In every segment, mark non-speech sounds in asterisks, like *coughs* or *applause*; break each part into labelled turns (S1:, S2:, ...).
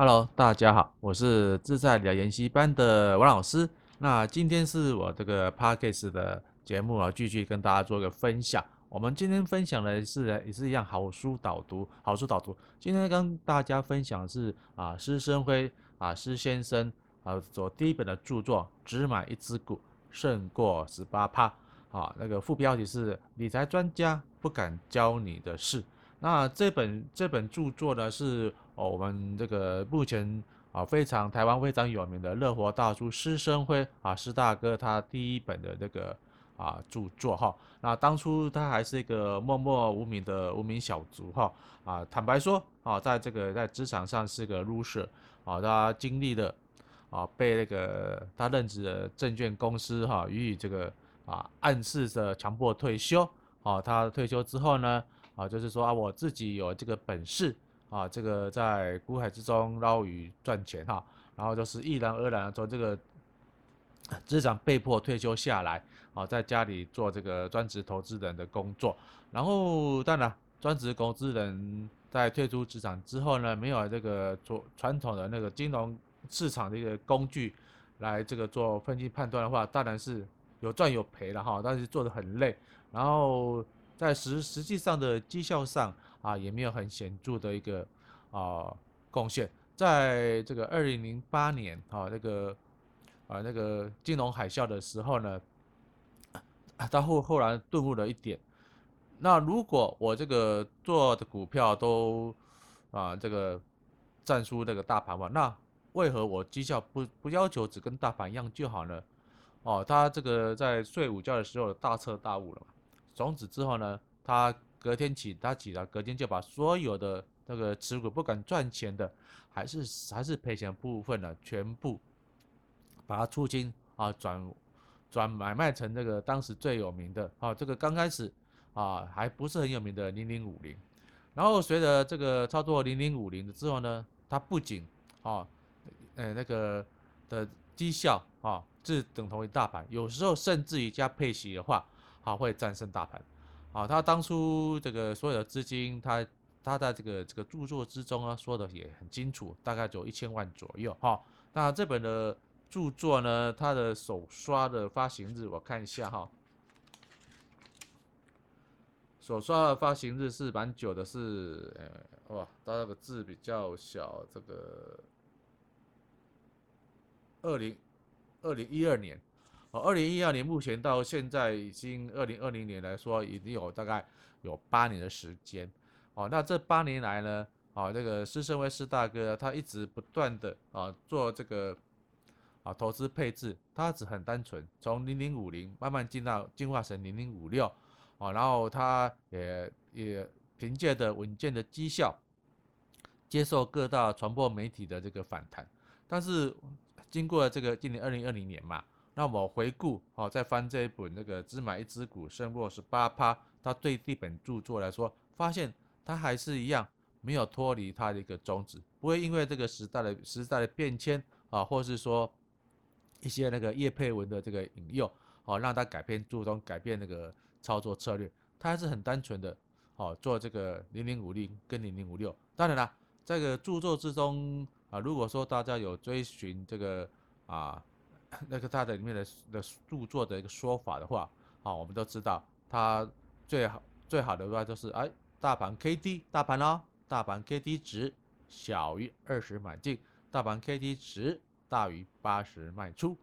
S1: Hello，大家好，我是自在理财研习班的王老师。那今天是我这个 Podcast 的节目啊，继续跟大家做个分享。我们今天分享的是也是一样好书导读，好书导读。今天跟大家分享的是啊，施生辉啊，施先生啊所第一本的著作《只买一只股胜过十八趴》啊，那个副标题是理财专家不敢教你的事。那这本这本著作呢是。哦，我们这个目前啊非常台湾非常有名的乐活大叔施生辉啊，施大哥他第一本的这个啊著作哈，那当初他还是一个默默无名的无名小卒哈啊，坦白说啊，在这个在职场上是个 loser 啊，他经历了啊被那个他任职的证券公司哈予以这个啊暗示着强迫退休啊，他退休之后呢啊就是说啊我自己有这个本事。啊，这个在股海之中捞鱼赚钱哈，然后就是毅然而然的从这个职场被迫退休下来，啊，在家里做这个专职投资人的工作。然后当然，专职投资人在退出职场之后呢，没有这个做传统的那个金融市场的一个工具来这个做分析判断的话，当然是有赚有赔了哈，但是做的很累。然后在实实际上的绩效上。啊，也没有很显著的一个啊贡献。在这个二零零八年啊，那个啊那个金融海啸的时候呢，他后后来顿悟了一点。那如果我这个做的股票都啊这个战输这个大盘嘛，那为何我绩效不不要求只跟大盘一样就好呢？哦，他这个在睡午觉的时候大彻大悟了嘛。从此之后呢，他。隔天起，他起来，隔天就把所有的那个持股不敢赚钱的，还是还是赔钱部分呢，全部把它出清啊，转转买卖成这个当时最有名的啊，这个刚开始啊还不是很有名的零零五零，然后随着这个操作零零五零的之后呢，它不仅啊，呃那个的绩效啊是等同于大盘，有时候甚至于加配息的话，啊会战胜大盘。啊，他当初这个所有的资金，他他在这个这个著作之中啊，说的也很清楚，大概就一千万左右哈。那这本的著作呢，它的首刷的发行日，我看一下哈。首刷的发行日是蛮久的是，是呃哇，它那个字比较小，这个二零二零一二年。哦，二零一二年目前到现在已经二零二零年来说，已经有大概有八年的时间。哦，那这八年来呢，啊，这个施胜威施大哥他一直不断的啊做这个啊投资配置，他只很单纯，从零零五零慢慢进到进化成零零五六，啊，然后他也也凭借着稳健的绩效，接受各大传播媒体的这个反弹，但是经过这个今年二零二零年嘛。那我回顾，哦，再翻这一本那个只买一只股胜过十八趴，他对这本著作来说，发现他还是一样没有脱离他的一个宗旨，不会因为这个时代的时代的变迁啊，或是说一些那个叶配文的这个引诱，哦，让他改变注重改变那个操作策略，他还是很单纯的，哦，做这个零零五零跟零零五六。当然了，这个著作之中啊，如果说大家有追寻这个啊。那个他的里面的的著作的一个说法的话，啊，我们都知道，他最好最好的话就是，哎，大盘 K D 大盘哦，大盘 K D 值小于二十买进，大盘 K D 值大于八十卖出，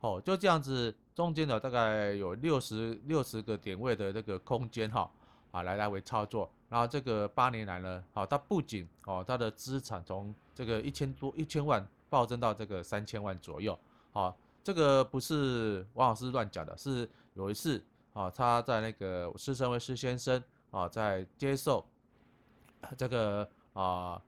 S1: 哦，就这样子，中间的大概有六十六十个点位的这个空间哈，啊，来来回操作，然后这个八年来呢，好，它不仅哦，它的资产从这个一千多一千万暴增到这个三千万左右，好。这个不是王老师乱讲的，是有一次啊，他在那个施升辉施先生啊，在接受这个啊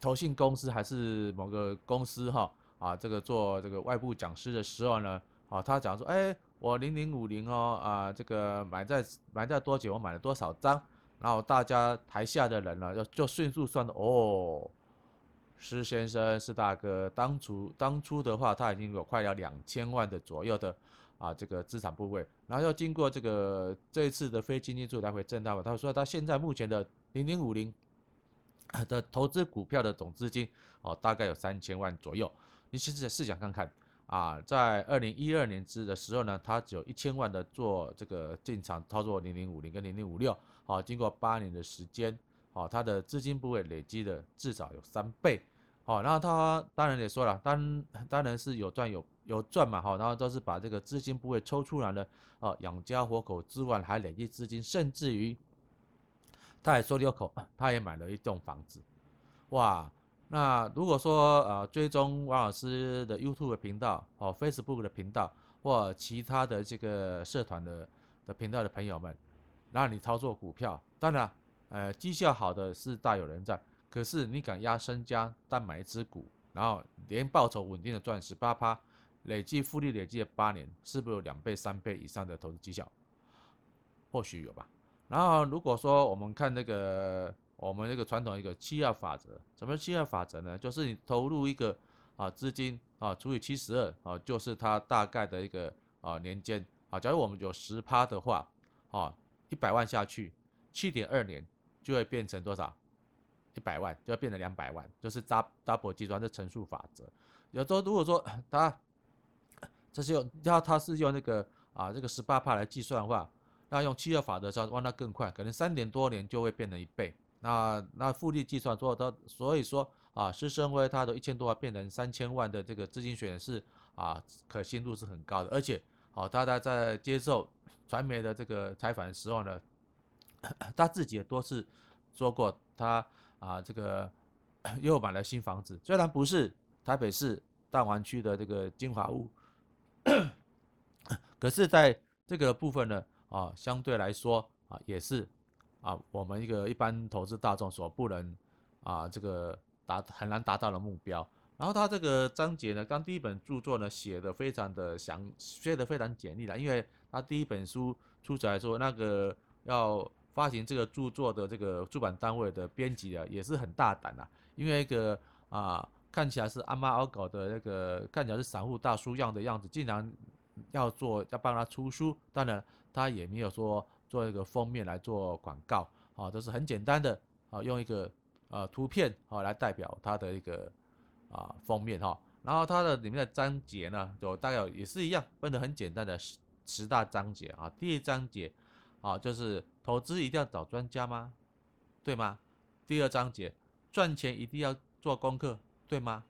S1: 投信公司还是某个公司哈啊，这个做这个外部讲师的时候呢，啊，他讲说，哎，我零零五零哦啊，这个买在买在多久，我买了多少张，然后大家台下的人呢，就就迅速算的哦。施先生，施大哥，当初当初的话，他已经有快要两千万的左右的啊这个资产部位，然后要经过这个这一次的非经济柱来回震荡嘛，他说他现在目前的零零五零的投资股票的总资金哦，大概有三千万左右。你试试试想看看啊，在二零一二年之的时候呢，他只有一千万的做这个进场操作零零五零跟零零五六，好，经过八年的时间，好，他的资金部位累积的至少有三倍，好，然后他当然也说了，当当然是有赚有有赚嘛，好，然后都是把这个资金部位抽出来了，哦，养家活口之外还累积资金，甚至于。他也说了口，他也买了一栋房子，哇！那如果说呃追踪王老师的 YouTube 频道哦，Facebook 的频道或其他的这个社团的的频道的朋友们，那你操作股票，当然呃绩效好的是大有人在，可是你敢压身家单买一只股，然后连报酬稳定的赚十八趴，累计复利累计了八年，是不是有两倍三倍以上的投资绩效？或许有吧。然后如果说我们看那个我们那个传统一个七二法则，什么七二法则呢？就是你投入一个啊资金啊除以七十二啊，就是它大概的一个啊年间啊。假如我们有十趴的话啊，一百万下去，七点二年就会变成多少？一百万就会变成两百万，就是 double 计算的乘数法则。有时候如果说 *coughs* 它这是用要它是用那个啊这个十八帕来计算的话。那用七二法则上，让它更快，可能三点多年就会变成一倍。那那复利计算做到，所以说啊，施升辉他的一千多万变成三千万的这个资金水是啊，可信度是很高的。而且，好，大家在接受传媒的这个采访的时候呢，他自己也多次说过，他啊这个又买了新房子，虽然不是台北市大安区的这个精华屋，可是在这个部分呢。啊，相对来说啊，也是啊，我们一个一般投资大众所不能啊，这个达很难达到的目标。然后他这个章节呢，刚第一本著作呢写的非常的详，写的非常简历了，因为他第一本书出来说，那个要发行这个著作的这个出版单位的编辑啊，也是很大胆啊，因为一个啊看起来是阿猫阿狗的那个看起来是散户大叔样的样子，竟然要做要帮他出书，当然。他也没有说做一个封面来做广告，啊，都是很简单的，啊，用一个呃图片啊来代表他的一个啊封面哈，然后它的里面的章节呢，就大概也是一样分得很简单的十十大章节啊。第一章节啊，就是投资一定要找专家吗？对吗？第二章节赚钱一定要做功课，对吗？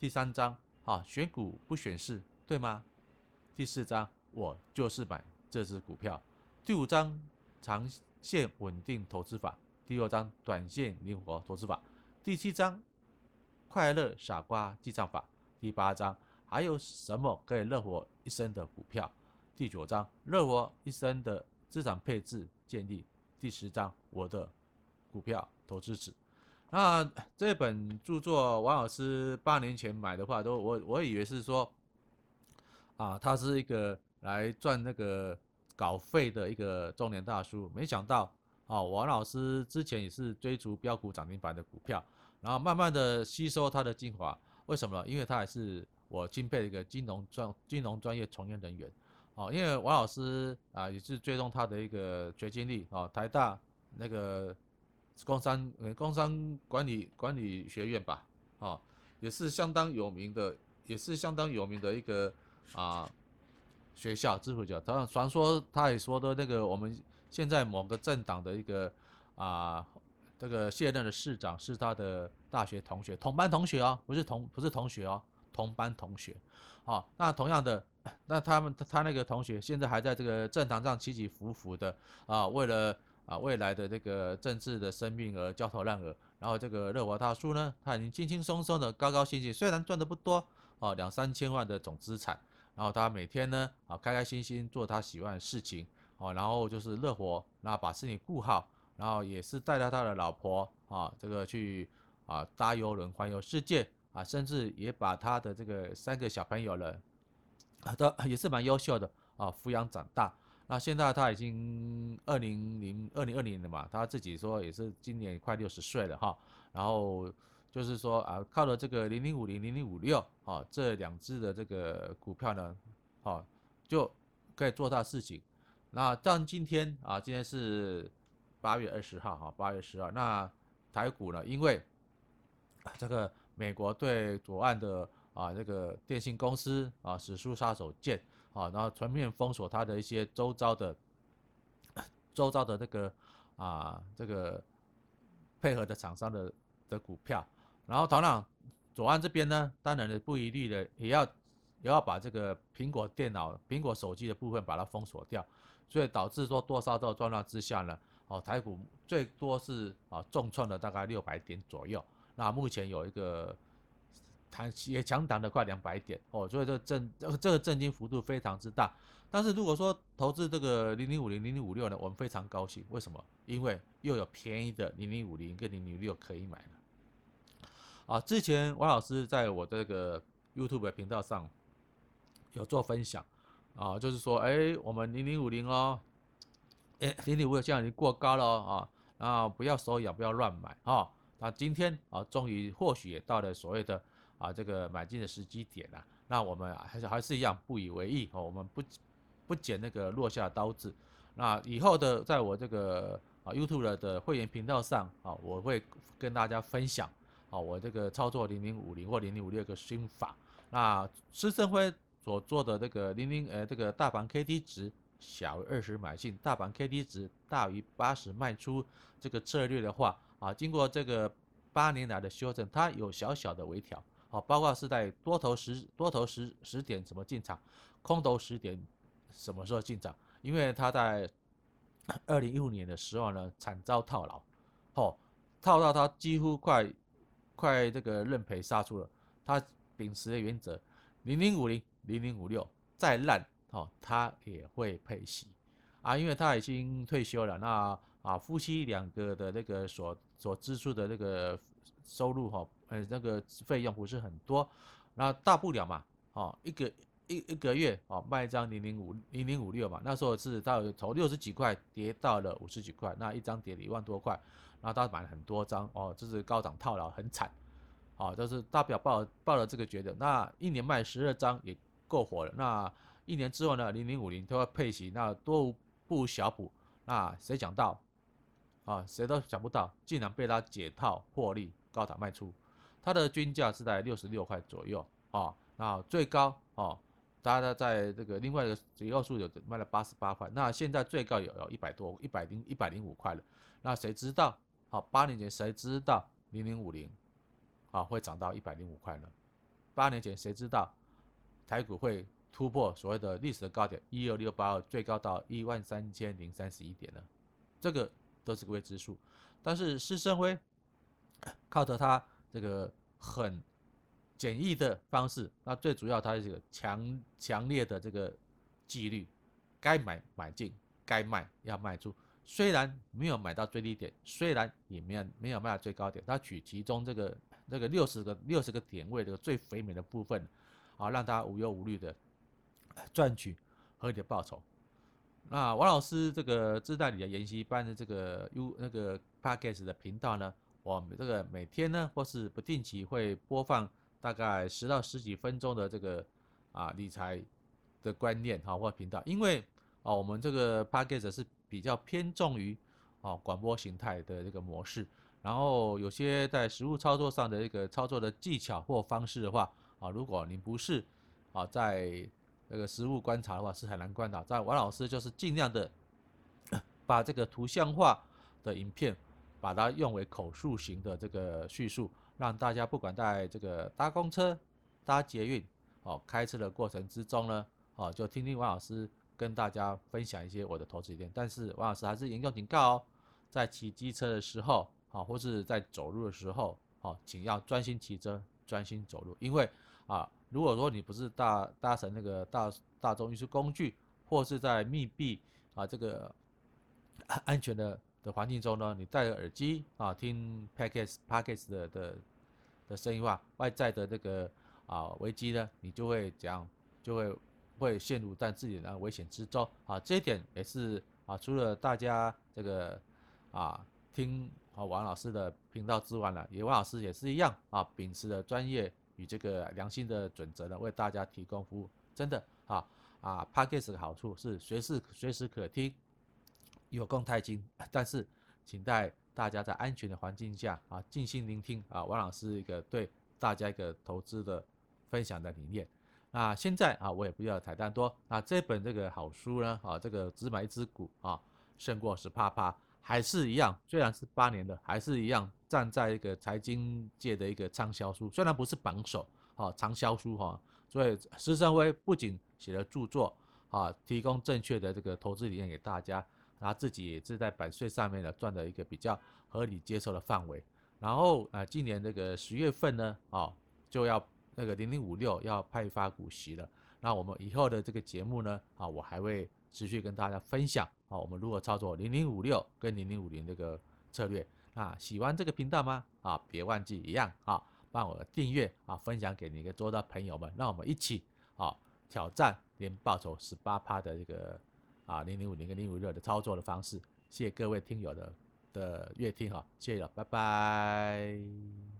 S1: 第三章啊，选股不选市，对吗？第四章我就是买。这只股票，第五章长线稳定投资法，第六章短线灵活投资法，第七章快乐傻瓜记账法，第八章还有什么可以乐活一生的股票？第九章乐活一生的资产配置建议，第十章我的股票投资史。那这本著作王老师八年前买的话，都我我以为是说啊，他是一个。来赚那个稿费的一个中年大叔，没想到啊，王老师之前也是追逐标股涨停板的股票，然后慢慢的吸收他的精华。为什么呢？因为他还是我钦佩的一个金融专金融专业从业人员。哦，因为王老师啊也是追踪他的一个学经历啊，台大那个工商工商管理管理学院吧，啊，也是相当有名的，也是相当有名的一个啊。学校支付教，他传说他也说的那个，我们现在某个政党的一个啊，这个现任的市长是他的大学同学，同班同学哦，不是同不是同学哦，同班同学。好，那同样的，那他们他那个同学现在还在这个政坛上起起伏伏的啊，为了啊未来的这个政治的生命而焦头烂额。然后这个乐活大叔呢，他已经轻轻松松的高高兴兴，虽然赚的不多啊，两三千万的总资产。然后他每天呢，啊，开开心心做他喜欢的事情，哦，然后就是乐活，那把事情顾好，然后也是带着他的老婆，啊，这个去啊搭邮轮环游世界，啊，甚至也把他的这个三个小朋友了，都也是蛮优秀的，啊，抚养长大。那现在他已经二零零二零二零年了嘛，他自己说也是今年快六十岁了哈，然后。就是说啊，靠了这个零零五零零零五六啊，这两只的这个股票呢，啊，就可以做大事情。那但今天啊，今天是八月二十号哈，八月十二。那台股呢，因为这个美国对左岸的啊这个电信公司啊使出杀手锏啊，然后全面封锁它的一些周遭的周遭的这个啊这个配合的厂商的的股票，然后当然左岸这边呢，当然的不一律的也要也要把这个苹果电脑、苹果手机的部分把它封锁掉，所以导致说多杀多状况之下呢。哦，台股最多是啊重创了大概六百点左右，那目前有一个弹也强弹了快两百点哦，所以这震这个震惊幅度非常之大。但是如果说投资这个零零五零零零五六呢，我们非常高兴，为什么？因为又有便宜的零零五零跟零零六可以买了。啊，之前王老师在我这个 YouTube 频道上有做分享啊，就是说，哎，我们零零五零哦。哎，零零五六现在已经过高了啊，啊，不要手痒，不要乱买啊。那今天啊，终于或许也到了所谓的啊这个买进的时机点了。那我们还是还是一样不以为意哦，我们不不捡那个落下的刀子。那以后的在我这个啊 YouTube 的会员频道上啊，我会跟大家分享啊我这个操作零零五零或零零五六个心法。那施升辉所做的这个零零呃这个大盘 K D 值。小于二十买进，大盘 K D 值大于八十卖出，这个策略的话啊，经过这个八年来的修正，它有小小的微调，啊，包括是在多头十多头十十点怎么进场，空头十点什么时候进场？因为它在 *coughs* 二零一五年的时候呢，惨遭套牢，哦，套到它几乎快快这个认赔杀出了，它秉持的原则，零零五零零零五六再烂。哦，他也会配息啊，因为他已经退休了。那啊，夫妻两个的那个所所支出的那个收入哈，呃，那个费用不是很多，那大不了嘛，哦，一个一一个月哦，卖一张零零五零零五六嘛，那时候是到从六十几块跌到了五十几块，那一张跌了一万多块，然后他买了很多张哦，这是高档套牢很惨，哦，就是大表抱抱了这个觉得，那一年卖十二张也够火了，那。一年之后呢，零零五零都要配息，那多不小补，那谁讲到啊？谁都想不到，竟然被他解套获利高档卖出，它的均价是在六十六块左右啊，那最高哦，大家在这个另外一个结构数有卖了八十八块，那现在最高有有一百多一百零一百零五块了，那谁知道？好，八年前谁知道零零五零啊会涨到一百零五块呢？八年前谁知道台股会？突破所谓的历史的高点一二六八二，最高到一万三千零三十一点呢，这个都是个未知数。但是施生辉靠着他这个很简易的方式，那最主要他这个强强烈的这个纪律，该买买进，该卖要卖出。虽然没有买到最低点，虽然也没有没有卖到最高点，他取其中这个这个六十个六十个点位这个最肥美的部分，啊，让他无忧无虑的。赚取合理的报酬。那王老师这个自带你的研习班的这个 U 那个 Podcast 的频道呢，我们这个每天呢或是不定期会播放大概十到十几分钟的这个啊理财的观念哈或频道，因为啊我们这个 Podcast 是比较偏重于啊广播形态的这个模式，然后有些在实务操作上的一个操作的技巧或方式的话啊，如果你不是啊在这个实物观察的话是很难观察，在王老师就是尽量的把这个图像化的影片，把它用为口述型的这个叙述，让大家不管在这个搭公车、搭捷运、哦开车的过程之中呢，哦就听听王老师跟大家分享一些我的投资理念。但是王老师还是严重警告哦，在骑机车的时候，啊或是在走路的时候，哦请要专心骑车、专心走路，因为啊。如果说你不是搭搭乘那个大大众运输工具，或是在密闭啊这个安全的的环境中呢，你戴着耳机啊听 Podcast Podcast 的的的声音话，外在的这个啊危机呢，你就会这样就会会陷入在自己的危险之中啊。这一点也是啊，除了大家这个啊听啊王老师的频道之外呢，也王老师也是一样啊，秉持的专业。与这个良心的准则呢，为大家提供服务，真的啊啊 Podcast 的好处是随时随时可听，有空太精，但是请待大家在安全的环境下啊，静心聆听啊，王老师一个对大家一个投资的分享的理念。那现在啊，我也不要彩蛋多。那这本这个好书呢，啊，这个只买一只股啊，胜过十趴趴，还是一样，虽然是八年的，还是一样站在一个财经界的一个畅销书，虽然不是榜首，啊，畅销书哈。所以施生辉不仅写了著作，啊，提供正确的这个投资理念给大家，他自己也是在版税上面呢赚的一个比较合理接受的范围。然后啊，今年这个十月份呢，啊，就要。那个零零五六要派发股息了，那我们以后的这个节目呢，啊，我还会持续跟大家分享啊，我们如何操作零零五六跟零零五零这个策略。啊，喜欢这个频道吗？啊，别忘记一样啊，帮我订阅啊，分享给你一个周遭朋友们，让我们一起啊挑战年报酬十八趴的这个啊零零五零跟零五六的操作的方式。谢谢各位听友的的阅听哈，谢谢了，拜拜。